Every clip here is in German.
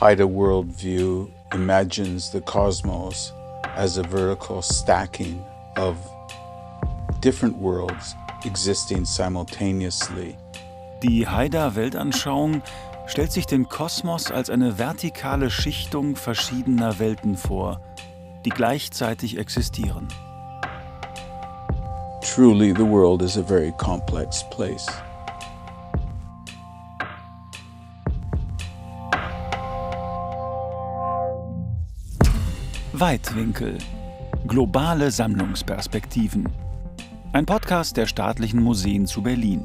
Haida worldview imagines the cosmos as a vertical stacking of different worlds existing simultaneously. Die Haida-Weltanschauung stellt sich den Kosmos als eine vertikale Schichtung verschiedener Welten vor, die gleichzeitig existieren. Truly, the world is a very complex place. Weitwinkel. Globale Sammlungsperspektiven. Ein Podcast der staatlichen Museen zu Berlin.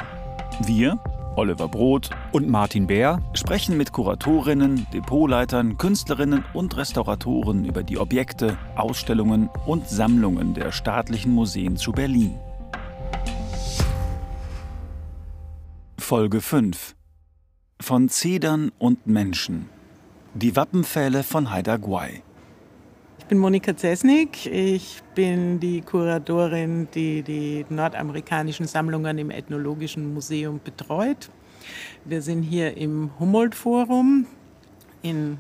Wir, Oliver Brot und Martin Bär, sprechen mit Kuratorinnen, Depotleitern, Künstlerinnen und Restauratoren über die Objekte, Ausstellungen und Sammlungen der staatlichen Museen zu Berlin. Folge 5 Von Zedern und Menschen. Die Wappenpfähle von Haida Gwaii. Ich bin Monika Zesnik. Ich bin die Kuratorin, die die nordamerikanischen Sammlungen im Ethnologischen Museum betreut. Wir sind hier im Humboldt-Forum in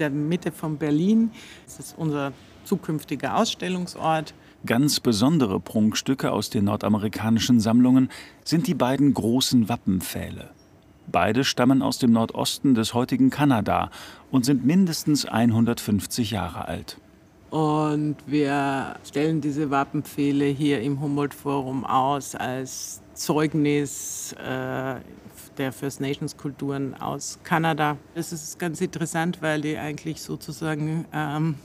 der Mitte von Berlin. Das ist unser zukünftiger Ausstellungsort. Ganz besondere Prunkstücke aus den nordamerikanischen Sammlungen sind die beiden großen Wappenpfähle. Beide stammen aus dem Nordosten des heutigen Kanada und sind mindestens 150 Jahre alt. Und wir stellen diese Wappenpfähle hier im Humboldt-Forum aus als Zeugnis äh, der First Nations Kulturen aus Kanada. Das ist ganz interessant, weil die eigentlich sozusagen ähm,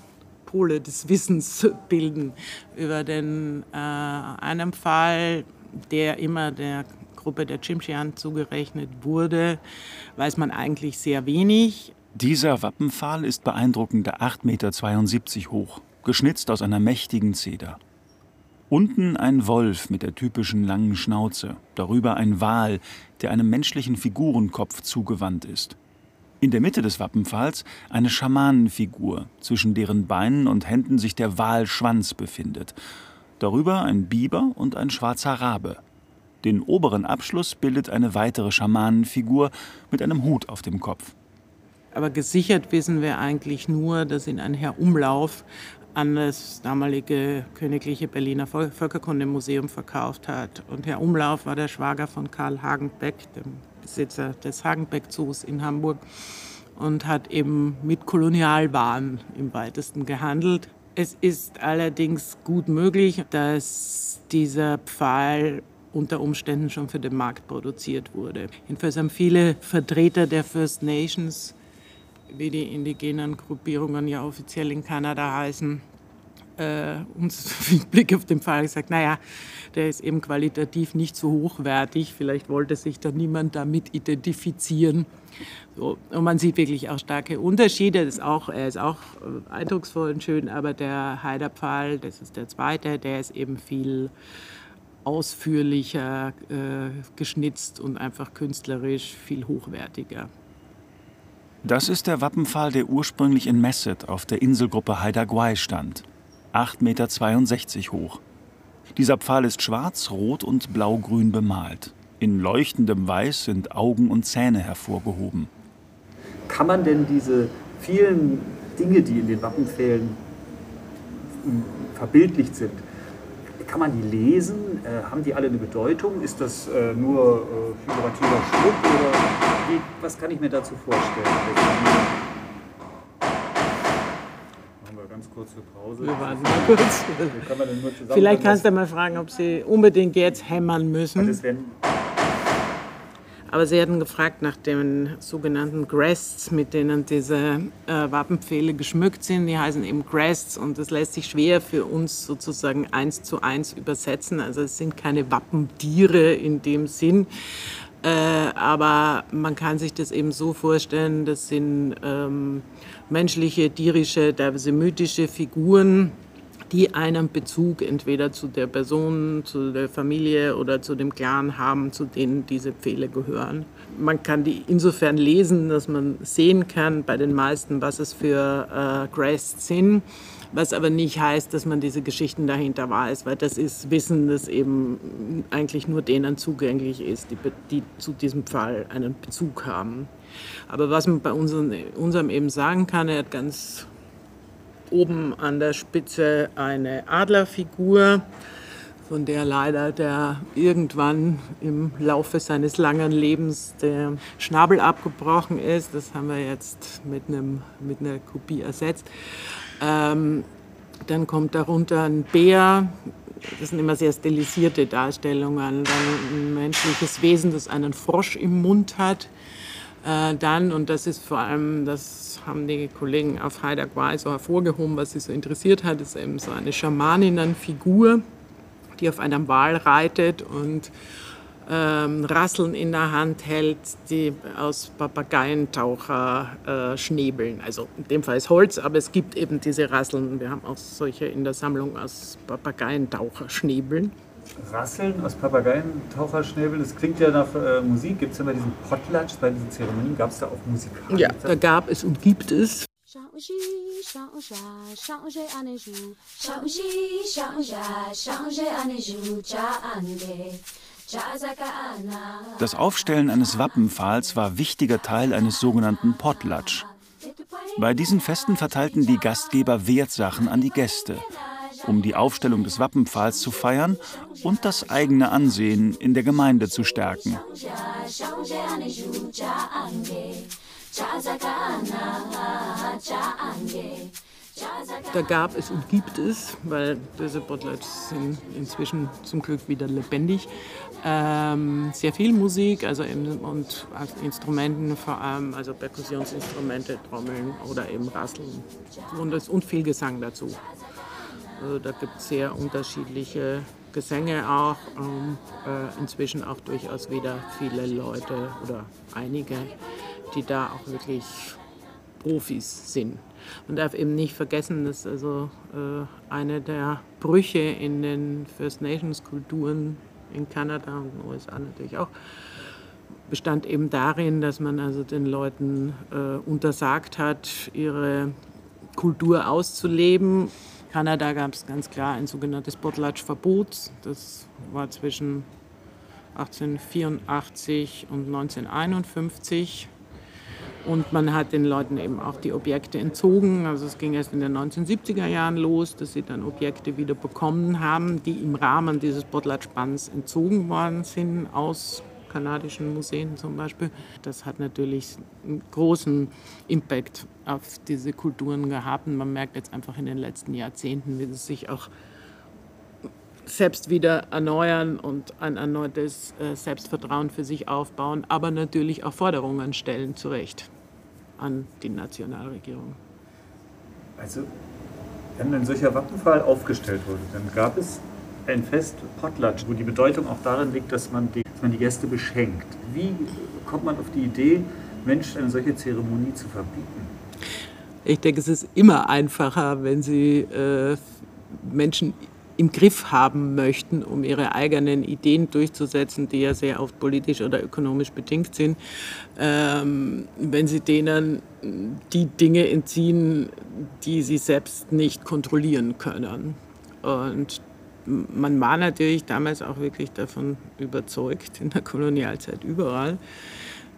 Pole des Wissens bilden über den äh, einen Fall, der immer der Gruppe der Chimchian zugerechnet wurde, weiß man eigentlich sehr wenig. Dieser Wappenpfahl ist beeindruckende 8,72 Meter hoch, geschnitzt aus einer mächtigen Zeder. Unten ein Wolf mit der typischen langen Schnauze, darüber ein Wal, der einem menschlichen Figurenkopf zugewandt ist. In der Mitte des Wappenpfahls eine Schamanenfigur, zwischen deren Beinen und Händen sich der Walschwanz befindet. Darüber ein Biber und ein schwarzer Rabe. Den oberen Abschluss bildet eine weitere Schamanenfigur mit einem Hut auf dem Kopf. Aber gesichert wissen wir eigentlich nur, dass ihn ein Herr Umlauf an das damalige Königliche Berliner Völkerkundemuseum verkauft hat. Und Herr Umlauf war der Schwager von Karl Hagenbeck, dem Besitzer des Hagenbeck-Zoos in Hamburg, und hat eben mit Kolonialwaren im weitesten gehandelt. Es ist allerdings gut möglich, dass dieser Pfahl unter Umständen schon für den Markt produziert wurde. Jedenfalls haben viele Vertreter der First Nations wie die indigenen Gruppierungen ja offiziell in Kanada heißen, äh, uns mit Blick auf den Fall gesagt, naja, der ist eben qualitativ nicht so hochwertig, vielleicht wollte sich da niemand damit identifizieren. So, und man sieht wirklich auch starke Unterschiede. ist auch, er ist auch äh, eindrucksvoll und schön, aber der Heiderpfahl, das ist der zweite, der ist eben viel ausführlicher äh, geschnitzt und einfach künstlerisch viel hochwertiger. Das ist der Wappenpfahl, der ursprünglich in Messet auf der Inselgruppe Haida Gwaii stand. 8,62 Meter hoch. Dieser Pfahl ist schwarz, rot und blaugrün bemalt. In leuchtendem Weiß sind Augen und Zähne hervorgehoben. Kann man denn diese vielen Dinge, die in den Wappenpfählen hm, verbildlicht sind, kann man die lesen? Äh, haben die alle eine Bedeutung? Ist das äh, nur äh, figurativer Schmuck oder wie, was kann ich mir dazu vorstellen? Machen wir ganz kurze Pause. Wir warten mal kurz. Vielleicht kannst du mal fragen, ob Sie unbedingt jetzt hämmern müssen. Aber Sie hatten gefragt nach den sogenannten Grests, mit denen diese äh, Wappenpfähle geschmückt sind. Die heißen eben Grests und das lässt sich schwer für uns sozusagen eins zu eins übersetzen. Also es sind keine Wappentiere in dem Sinn. Äh, aber man kann sich das eben so vorstellen, das sind ähm, menschliche, tierische, teilweise mythische Figuren, die einen Bezug entweder zu der Person, zu der Familie oder zu dem Clan haben, zu denen diese Pfähle gehören. Man kann die insofern lesen, dass man sehen kann bei den meisten, was es für äh, Crests sind, was aber nicht heißt, dass man diese Geschichten dahinter weiß, weil das ist Wissen, das eben eigentlich nur denen zugänglich ist, die, die zu diesem Fall einen Bezug haben. Aber was man bei unserem, unserem eben sagen kann, er hat ganz oben an der Spitze eine Adlerfigur, von der leider der irgendwann im Laufe seines langen Lebens der Schnabel abgebrochen ist. Das haben wir jetzt mit, einem, mit einer Kopie ersetzt. Ähm, dann kommt darunter ein Bär. Das sind immer sehr stilisierte Darstellungen. Dann ein menschliches Wesen, das einen Frosch im Mund hat. Äh, dann, und das ist vor allem, das haben die Kollegen auf Haida Gwai so hervorgehoben, was sie so interessiert hat, ist eben so eine Schamaninnenfigur, die auf einem Wal reitet und ähm, Rasseln in der Hand hält, die aus Papageientaucher äh, schnäbeln. Also in dem Fall ist Holz, aber es gibt eben diese Rasseln. Wir haben auch solche in der Sammlung aus Papageientaucher schnäbeln. Rasseln aus Papageientaucherschnäbel, das klingt ja nach äh, Musik. Gibt es ja bei diesen Potlatch, bei diesen Zeremonien, gab es da auch Musik? Ja, da gab es und gibt es. Das Aufstellen eines Wappenpfahls war wichtiger Teil eines sogenannten Potlatch. Bei diesen Festen verteilten die Gastgeber Wertsachen an die Gäste um die Aufstellung des Wappenpfahls zu feiern und das eigene Ansehen in der Gemeinde zu stärken. Da gab es und gibt es, weil diese Bottlets sind inzwischen zum Glück wieder lebendig, ähm, sehr viel Musik, also eben, und Instrumenten vor allem, also Perkussionsinstrumente, Trommeln oder eben Rasseln und, und viel Gesang dazu. Also da gibt es sehr unterschiedliche Gesänge auch. Ähm, äh, inzwischen auch durchaus wieder viele Leute oder einige, die da auch wirklich Profis sind. Man darf eben nicht vergessen, dass also äh, eine der Brüche in den First Nations Kulturen in Kanada und den USA natürlich auch bestand eben darin, dass man also den Leuten äh, untersagt hat, ihre Kultur auszuleben Kanada gab es ganz klar ein sogenanntes Potlatch-Verbot. Das war zwischen 1884 und 1951. Und man hat den Leuten eben auch die Objekte entzogen. Also es ging erst in den 1970er Jahren los, dass sie dann Objekte wieder bekommen haben, die im Rahmen dieses Potlatch-Bands entzogen worden sind aus kanadischen Museen zum Beispiel. Das hat natürlich einen großen Impact auf diese Kulturen gehabt. Und man merkt jetzt einfach in den letzten Jahrzehnten, wie es sich auch selbst wieder erneuern und ein erneutes äh, Selbstvertrauen für sich aufbauen, aber natürlich auch Forderungen stellen, zu Recht, an die Nationalregierung. Also, wenn ein solcher Wappenpfahl aufgestellt wurde, dann gab es ein Fest Potlatch, wo die Bedeutung auch darin liegt, dass man die man die Gäste beschenkt. Wie kommt man auf die Idee, Menschen eine solche Zeremonie zu verbieten? Ich denke, es ist immer einfacher, wenn Sie äh, Menschen im Griff haben möchten, um ihre eigenen Ideen durchzusetzen, die ja sehr oft politisch oder ökonomisch bedingt sind, ähm, wenn sie denen die Dinge entziehen, die sie selbst nicht kontrollieren können. Und man war natürlich damals auch wirklich davon überzeugt, in der Kolonialzeit überall,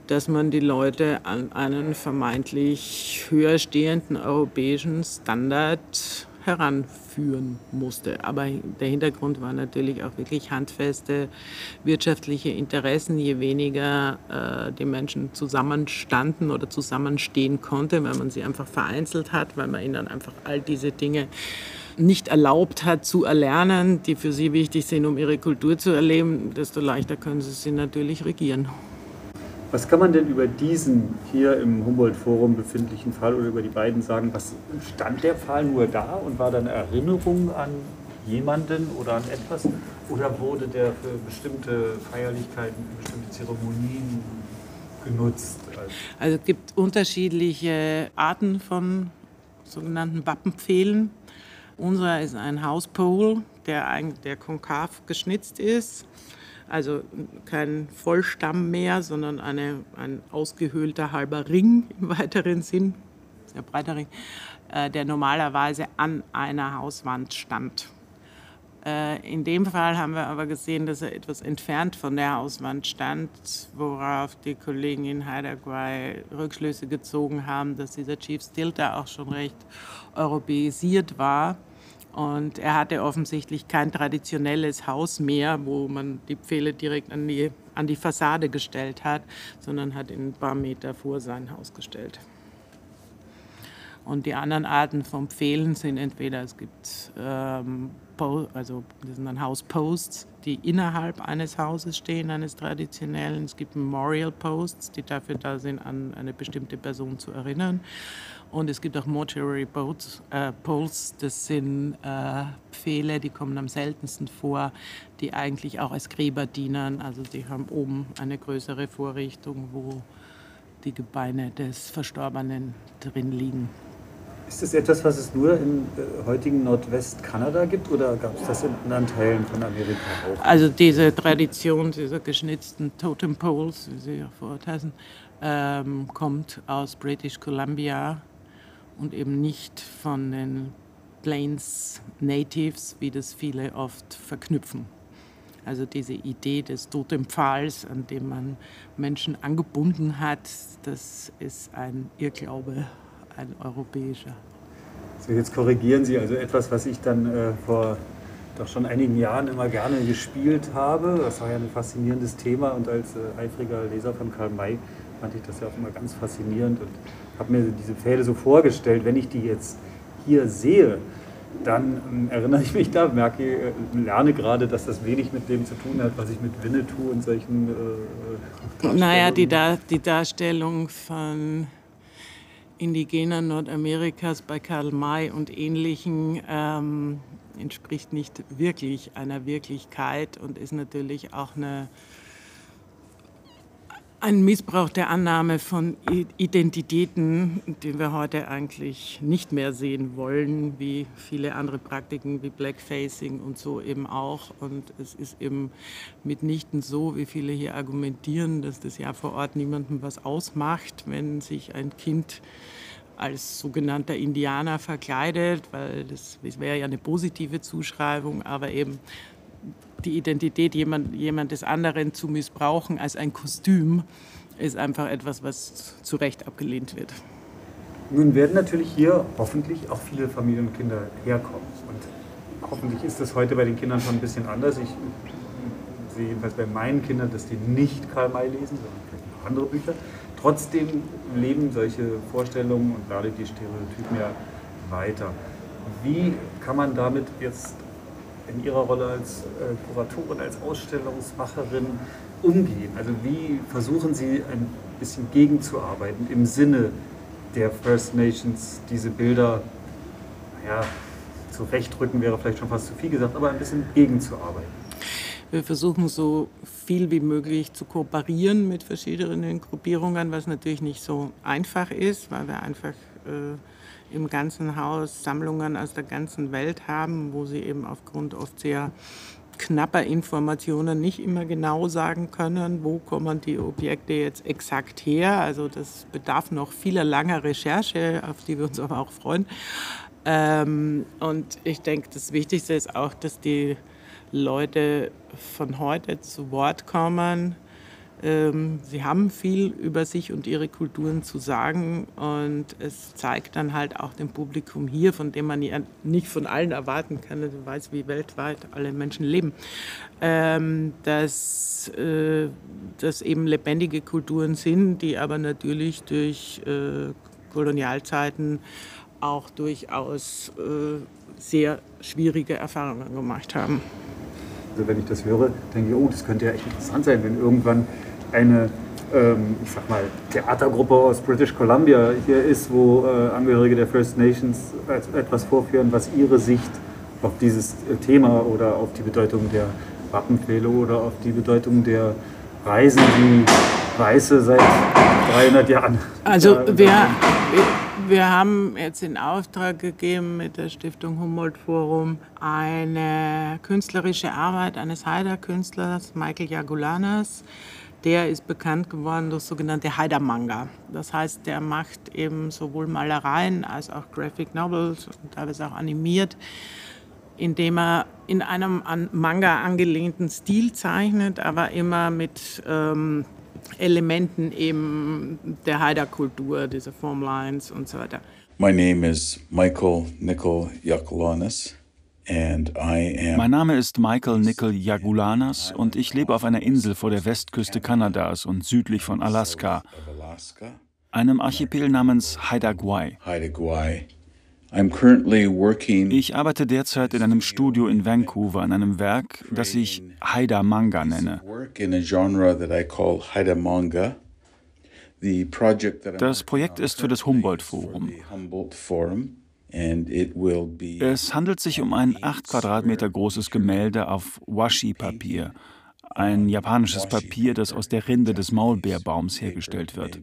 dass man die Leute an einen vermeintlich höher stehenden europäischen Standard heranführen musste. Aber der Hintergrund war natürlich auch wirklich handfeste wirtschaftliche Interessen. Je weniger äh, die Menschen zusammenstanden oder zusammenstehen konnte, weil man sie einfach vereinzelt hat, weil man ihnen einfach all diese Dinge nicht erlaubt hat zu erlernen, die für sie wichtig sind, um ihre Kultur zu erleben, desto leichter können sie sie natürlich regieren. Was kann man denn über diesen hier im Humboldt-Forum befindlichen Fall oder über die beiden sagen? Was stand der Fall nur da und war da eine Erinnerung an jemanden oder an etwas? Oder wurde der für bestimmte Feierlichkeiten, bestimmte Zeremonien genutzt? Also es gibt unterschiedliche Arten von sogenannten Wappenpfählen. Unser ist ein Hauspole, der, der konkav geschnitzt ist. Also kein Vollstamm mehr, sondern eine, ein ausgehöhlter halber Ring im weiteren Sinn, sehr breiter Ring, äh, der normalerweise an einer Hauswand stand. Äh, in dem Fall haben wir aber gesehen, dass er etwas entfernt von der Hauswand stand, worauf die Kollegen in Heidelberg Rückschlüsse gezogen haben, dass dieser Chief Stilter auch schon recht europäisiert war. Und er hatte offensichtlich kein traditionelles Haus mehr, wo man die Pfähle direkt an die, an die Fassade gestellt hat, sondern hat ihn ein paar Meter vor sein Haus gestellt. Und die anderen Arten von Pfählen sind entweder, es gibt ähm, also das sind dann Hausposts, die innerhalb eines Hauses stehen, eines traditionellen. Es gibt Memorial Posts, die dafür da sind, an eine bestimmte Person zu erinnern. Und es gibt auch Mortuary Poles, äh, Poles das sind äh, Pfähle, die kommen am seltensten vor, die eigentlich auch als Gräber dienen. Also die haben oben eine größere Vorrichtung, wo die Gebeine des Verstorbenen drin liegen. Ist das etwas, was es nur im äh, heutigen Nordwestkanada gibt oder gab es das in anderen Teilen von Amerika auch? Also diese Tradition dieser geschnitzten Totem Poles, wie sie ja vor Ort heißen, ähm, kommt aus British Columbia und eben nicht von den Plains Natives, wie das viele oft verknüpfen. Also diese Idee des Totempfahls, an dem man Menschen angebunden hat, das ist ein Irrglaube ein europäischer. So, jetzt korrigieren Sie also etwas, was ich dann äh, vor doch schon einigen Jahren immer gerne gespielt habe. Das war ja ein faszinierendes Thema und als äh, eifriger Leser von Karl May fand ich das ja auch immer ganz faszinierend und habe mir diese Pfähle so vorgestellt, wenn ich die jetzt hier sehe, dann ähm, erinnere ich mich da, merke, äh, lerne gerade, dass das wenig mit dem zu tun hat, was ich mit Winnetou und solchen. Äh, naja, die, Dar die Darstellung von indigener Nordamerikas bei Karl May und Ähnlichen ähm, entspricht nicht wirklich einer Wirklichkeit und ist natürlich auch eine ein Missbrauch der Annahme von Identitäten, den wir heute eigentlich nicht mehr sehen wollen, wie viele andere Praktiken wie Blackfacing und so eben auch. Und es ist eben mitnichten so, wie viele hier argumentieren, dass das ja vor Ort niemandem was ausmacht, wenn sich ein Kind als sogenannter Indianer verkleidet, weil das, das wäre ja eine positive Zuschreibung, aber eben die Identität jemand, jemandes anderen zu missbrauchen als ein Kostüm, ist einfach etwas, was zu Recht abgelehnt wird. Nun werden natürlich hier hoffentlich auch viele Familien und Kinder herkommen. Und hoffentlich ist das heute bei den Kindern schon ein bisschen anders. Ich sehe jedenfalls bei meinen Kindern, dass die nicht Karl May lesen, sondern vielleicht noch andere Bücher. Trotzdem leben solche Vorstellungen und gerade die Stereotypen ja weiter. Wie kann man damit jetzt in Ihrer Rolle als äh, Kuratorin, als Ausstellungsmacherin umgehen? Also wie versuchen Sie ein bisschen gegenzuarbeiten im Sinne der First Nations, diese Bilder ja, zurechtrücken wäre vielleicht schon fast zu viel gesagt, aber ein bisschen gegenzuarbeiten? Wir versuchen so viel wie möglich zu kooperieren mit verschiedenen Gruppierungen, was natürlich nicht so einfach ist, weil wir einfach äh, im ganzen Haus Sammlungen aus der ganzen Welt haben, wo sie eben aufgrund oft sehr knapper Informationen nicht immer genau sagen können, wo kommen die Objekte jetzt exakt her. Also das bedarf noch vieler langer Recherche, auf die wir uns aber auch freuen. Ähm, und ich denke, das Wichtigste ist auch, dass die Leute von heute zu Wort kommen, sie haben viel über sich und ihre Kulturen zu sagen und es zeigt dann halt auch dem Publikum hier, von dem man ja nicht von allen erwarten kann, du weißt, wie weltweit alle Menschen leben, ähm, dass äh, das eben lebendige Kulturen sind, die aber natürlich durch äh, Kolonialzeiten auch durchaus äh, sehr schwierige Erfahrungen gemacht haben. Also wenn ich das höre, denke ich, oh, das könnte ja echt interessant sein, wenn irgendwann eine, ähm, ich sag mal, Theatergruppe aus British Columbia hier ist, wo äh, Angehörige der First Nations etwas vorführen, was ihre Sicht auf dieses äh, Thema oder auf die Bedeutung der Wappenpfähle oder auf die Bedeutung der Reisen, die Weiße seit 300 Jahren. Also wer, Wir haben jetzt in Auftrag gegeben mit der Stiftung Humboldt Forum eine künstlerische Arbeit eines Haider-Künstlers, Michael Jagulanas. Der ist bekannt geworden durch sogenannte Haider-Manga. Das heißt, der macht eben sowohl Malereien als auch Graphic Novels und teilweise auch animiert, indem er in einem an Manga angelehnten Stil zeichnet, aber immer mit ähm, Elementen eben der Haida-Kultur, dieser Formlines und so weiter. My name is Michael Nicol Yakulanis. Mein Name ist Michael Nicol Jagulanas und ich lebe auf einer Insel vor der Westküste Kanadas und südlich von Alaska, einem Archipel namens Haida Gwaii. Ich arbeite derzeit in einem Studio in Vancouver an einem Werk, das ich Haida Manga nenne. Das Projekt ist für das Humboldt-Forum. Es handelt sich um ein 8 Quadratmeter großes Gemälde auf Washi-Papier, ein japanisches Papier, das aus der Rinde des Maulbeerbaums hergestellt wird.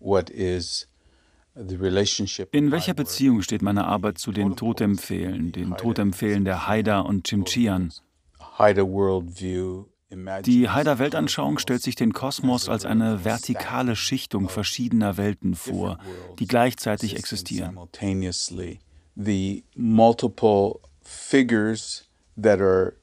What is in welcher Beziehung steht meine Arbeit zu den Totempfehlen, den Totempfehlen der Haida und Chimchian? Die Haida-Weltanschauung stellt sich den Kosmos als eine vertikale Schichtung verschiedener Welten vor, die gleichzeitig existieren. The multiple figures that are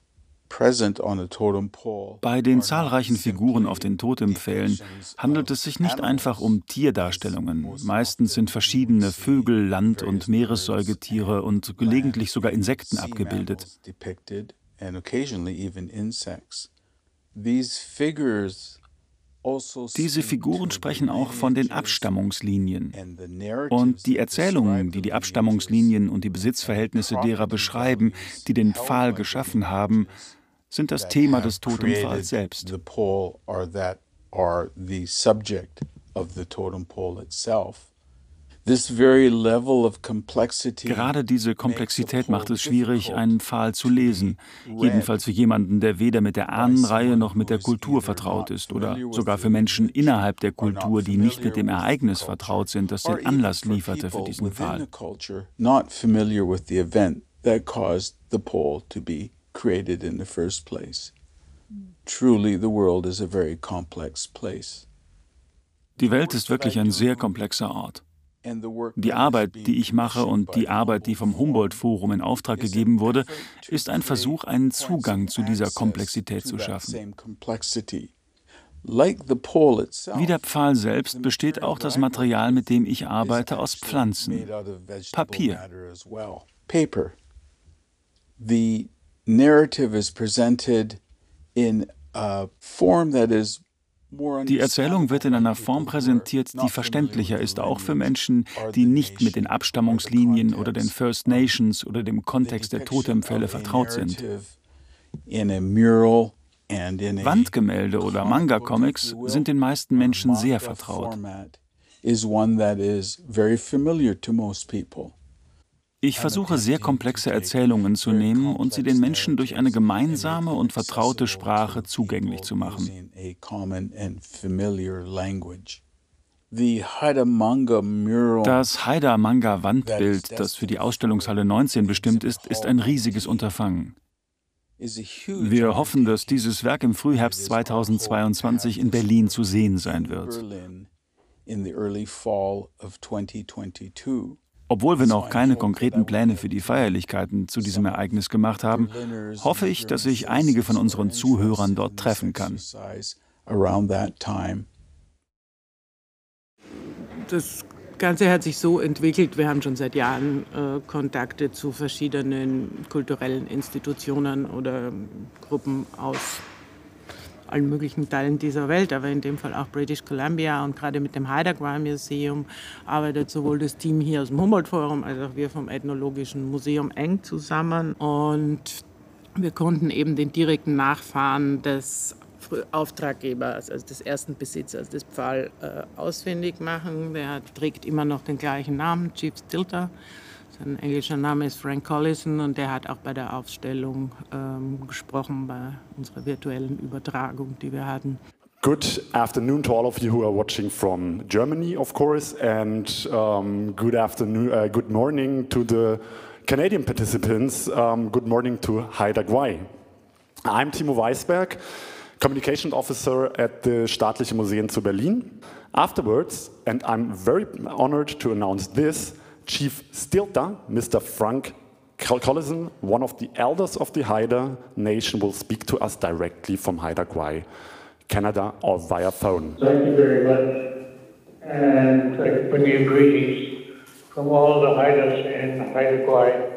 bei den zahlreichen Figuren auf den Totempfählen handelt es sich nicht einfach um Tierdarstellungen. Meistens sind verschiedene Vögel, Land- und Meeressäugetiere und gelegentlich sogar Insekten abgebildet. Also Diese Figuren sprechen auch von den Abstammungslinien. Und die Erzählungen, die die Abstammungslinien und die Besitzverhältnisse derer beschreiben, die den Pfahl geschaffen haben, sind das Thema des Totempfahls selbst. Gerade diese Komplexität macht es schwierig, einen Pfahl zu lesen, jedenfalls für jemanden, der weder mit der Ahnenreihe noch mit der Kultur vertraut ist oder sogar für Menschen innerhalb der Kultur, die nicht mit dem Ereignis vertraut sind, das den Anlass lieferte für diesen Pfahl created in the first place. Truly, the world is a very complex place. Die Welt ist wirklich ein sehr komplexer Ort. Die Arbeit, die ich mache und die Arbeit, die vom Humboldt-Forum in Auftrag gegeben wurde, ist ein Versuch, einen Zugang zu dieser Komplexität zu schaffen. Wie der Pfahl selbst besteht auch das Material, mit dem ich arbeite, aus Pflanzen. Papier. Narrative is presented in a form that is die Erzählung wird in einer Form präsentiert, die verständlicher ist, auch für Menschen, die nicht mit den Abstammungslinien oder den First Nations oder dem Kontext der Totempfälle vertraut sind. Wandgemälde oder Manga-Comics sind den meisten Menschen sehr vertraut. Ich versuche sehr komplexe Erzählungen zu nehmen und sie den Menschen durch eine gemeinsame und vertraute Sprache zugänglich zu machen. Das Haida-Manga-Wandbild, das für die Ausstellungshalle 19 bestimmt ist, ist ein riesiges Unterfangen. Wir hoffen, dass dieses Werk im Frühherbst 2022 in Berlin zu sehen sein wird. Obwohl wir noch keine konkreten Pläne für die Feierlichkeiten zu diesem Ereignis gemacht haben, hoffe ich, dass ich einige von unseren Zuhörern dort treffen kann. Das Ganze hat sich so entwickelt, wir haben schon seit Jahren äh, Kontakte zu verschiedenen kulturellen Institutionen oder Gruppen aus allen möglichen Teilen dieser Welt, aber in dem Fall auch British Columbia und gerade mit dem Heidergwar Museum arbeitet sowohl das Team hier aus dem Humboldt Forum als auch wir vom Ethnologischen Museum eng zusammen und wir konnten eben den direkten Nachfahren des Auftraggebers, also des ersten Besitzers des Pfahl, äh, ausfindig machen. Der trägt immer noch den gleichen Namen, Chief Stilter. Sein englischer Name ist Frank Collison und der hat auch bei der Ausstellung ähm, gesprochen, bei unserer virtuellen Übertragung, die wir hatten. Good afternoon to all of you who are watching from Germany, of course, and um, good afternoon, uh, good morning to the Canadian participants. Um, good morning to Haida Gwaii. I'm Timo Weisberg, Communication Officer at the Staatliche Museen zu Berlin. Afterwards, and I'm very honored to announce this, Chief Stilta, Mr. Frank Collison, one of the elders of the Haida nation, will speak to us directly from Haida Gwaii. Canada or via phone. Thank you very much. And I bring you greetings from all the Haidas in Haida Gwaii.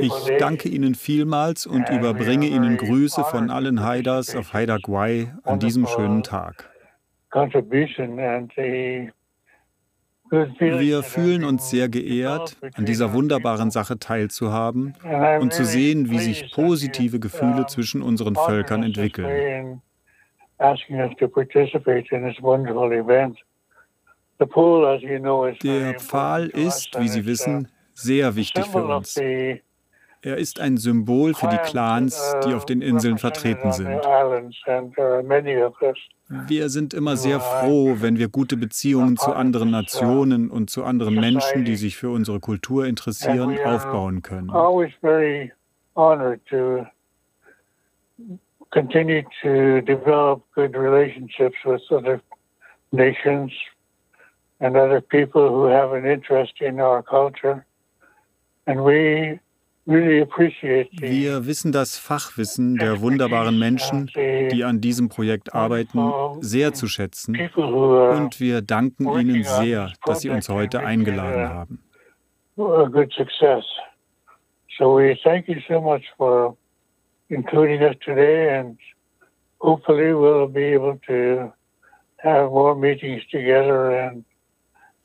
Ich danke Ihnen vielmals und überbringe Ihnen Grüße von allen Haidas auf Haida Gwaii an diesem schönen Tag. Wir fühlen uns sehr geehrt, an dieser wunderbaren Sache teilzuhaben und zu sehen, wie sich positive Gefühle zwischen unseren Völkern entwickeln. Der Pfahl ist, wie Sie wissen, sehr wichtig für uns. Er ist ein Symbol für die Clans, die auf den Inseln vertreten sind. Wir sind immer sehr froh, wenn wir gute Beziehungen zu anderen Nationen und zu anderen Menschen, die sich für unsere Kultur interessieren, aufbauen können. continue to develop good relationships with other nations and other people who have an interest in our culture. And we wir wissen das Fachwissen der wunderbaren Menschen, die an diesem Projekt arbeiten, sehr zu schätzen. Und wir danken Ihnen sehr, dass Sie uns heute eingeladen haben. So we thank you so much for including us today, and hopefully we'll be able to have more meetings together and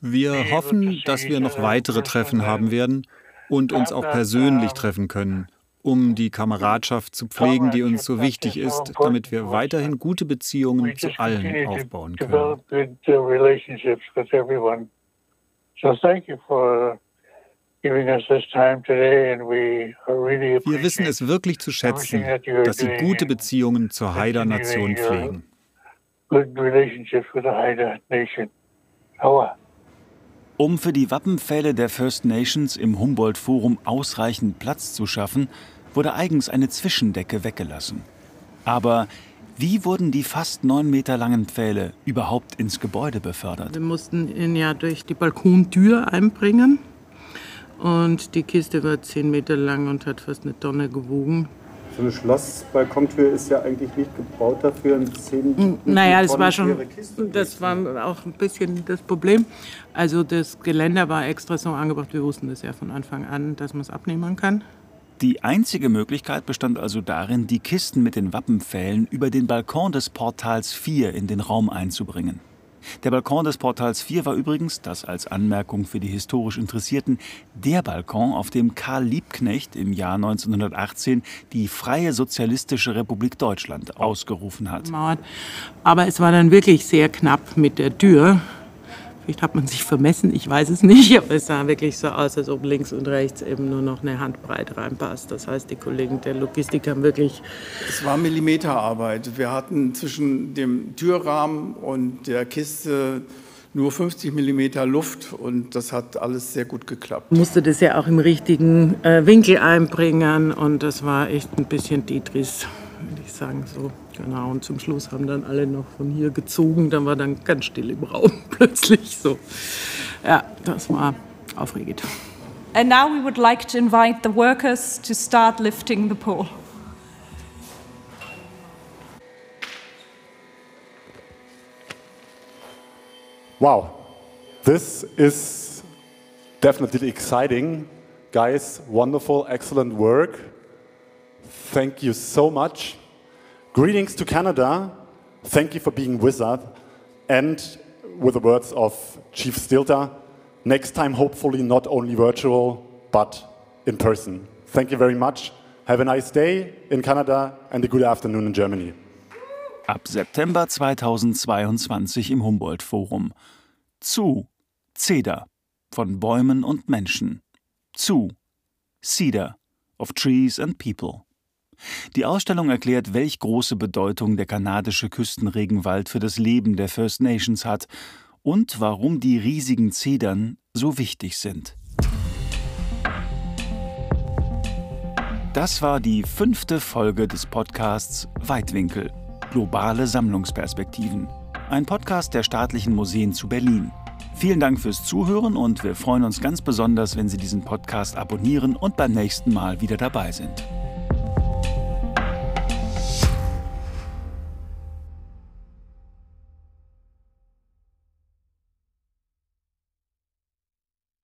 wir hoffen, dass wir noch weitere Treffen haben werden und uns auch persönlich treffen können, um die Kameradschaft zu pflegen, die uns so wichtig ist, damit wir weiterhin gute Beziehungen zu allen aufbauen können. Wir wissen es wirklich zu schätzen, dass Sie gute Beziehungen zur Haida-Nation pflegen. Um für die Wappenpfähle der First Nations im Humboldt-Forum ausreichend Platz zu schaffen, wurde eigens eine Zwischendecke weggelassen. Aber wie wurden die fast neun Meter langen Pfähle überhaupt ins Gebäude befördert? Wir mussten ihn ja durch die Balkontür einbringen. Und die Kiste war 10 Meter lang und hat fast eine Tonne gewogen. So eine Schlossbalkontür ist ja eigentlich nicht gebaut dafür, ein 10 Naja, das war schon, das war auch ein bisschen das Problem. Also das Geländer war extra so angebracht, wir wussten das ja von Anfang an, dass man es abnehmen kann. Die einzige Möglichkeit bestand also darin, die Kisten mit den Wappenpfählen über den Balkon des Portals 4 in den Raum einzubringen. Der Balkon des Portals 4 war übrigens, das als Anmerkung für die historisch Interessierten, der Balkon, auf dem Karl Liebknecht im Jahr 1918 die Freie Sozialistische Republik Deutschland ausgerufen hat. Aber es war dann wirklich sehr knapp mit der Tür. Vielleicht hat man sich vermessen, ich weiß es nicht, aber es sah wirklich so aus, als ob links und rechts eben nur noch eine Handbreite reinpasst. Das heißt, die Kollegen der Logistik haben wirklich. Es war Millimeterarbeit. Wir hatten zwischen dem Türrahmen und der Kiste nur 50 Millimeter Luft und das hat alles sehr gut geklappt. Ich musste das ja auch im richtigen äh, Winkel einbringen und das war echt ein bisschen Tetris, würde ich sagen so. Genau, und zum Schluss haben dann alle noch von hier gezogen. Dann war dann ganz still im Raum plötzlich so. Ja, das war aufregend. And now we would like to invite the workers to start lifting the pole. Wow, this is definitely exciting. Guys, wonderful, excellent work. Thank you so much. Greetings to Canada. Thank you for being with us. And with the words of Chief Stilta, next time, hopefully, not only virtual, but in person. Thank you very much. Have a nice day in Canada and a good afternoon in Germany. Ab September 2022 im Humboldt-Forum. Zu Cedar von Bäumen und Menschen. Zu Cedar of Trees and People. Die Ausstellung erklärt, welch große Bedeutung der kanadische Küstenregenwald für das Leben der First Nations hat und warum die riesigen Zedern so wichtig sind. Das war die fünfte Folge des Podcasts Weitwinkel. Globale Sammlungsperspektiven. Ein Podcast der staatlichen Museen zu Berlin. Vielen Dank fürs Zuhören und wir freuen uns ganz besonders, wenn Sie diesen Podcast abonnieren und beim nächsten Mal wieder dabei sind.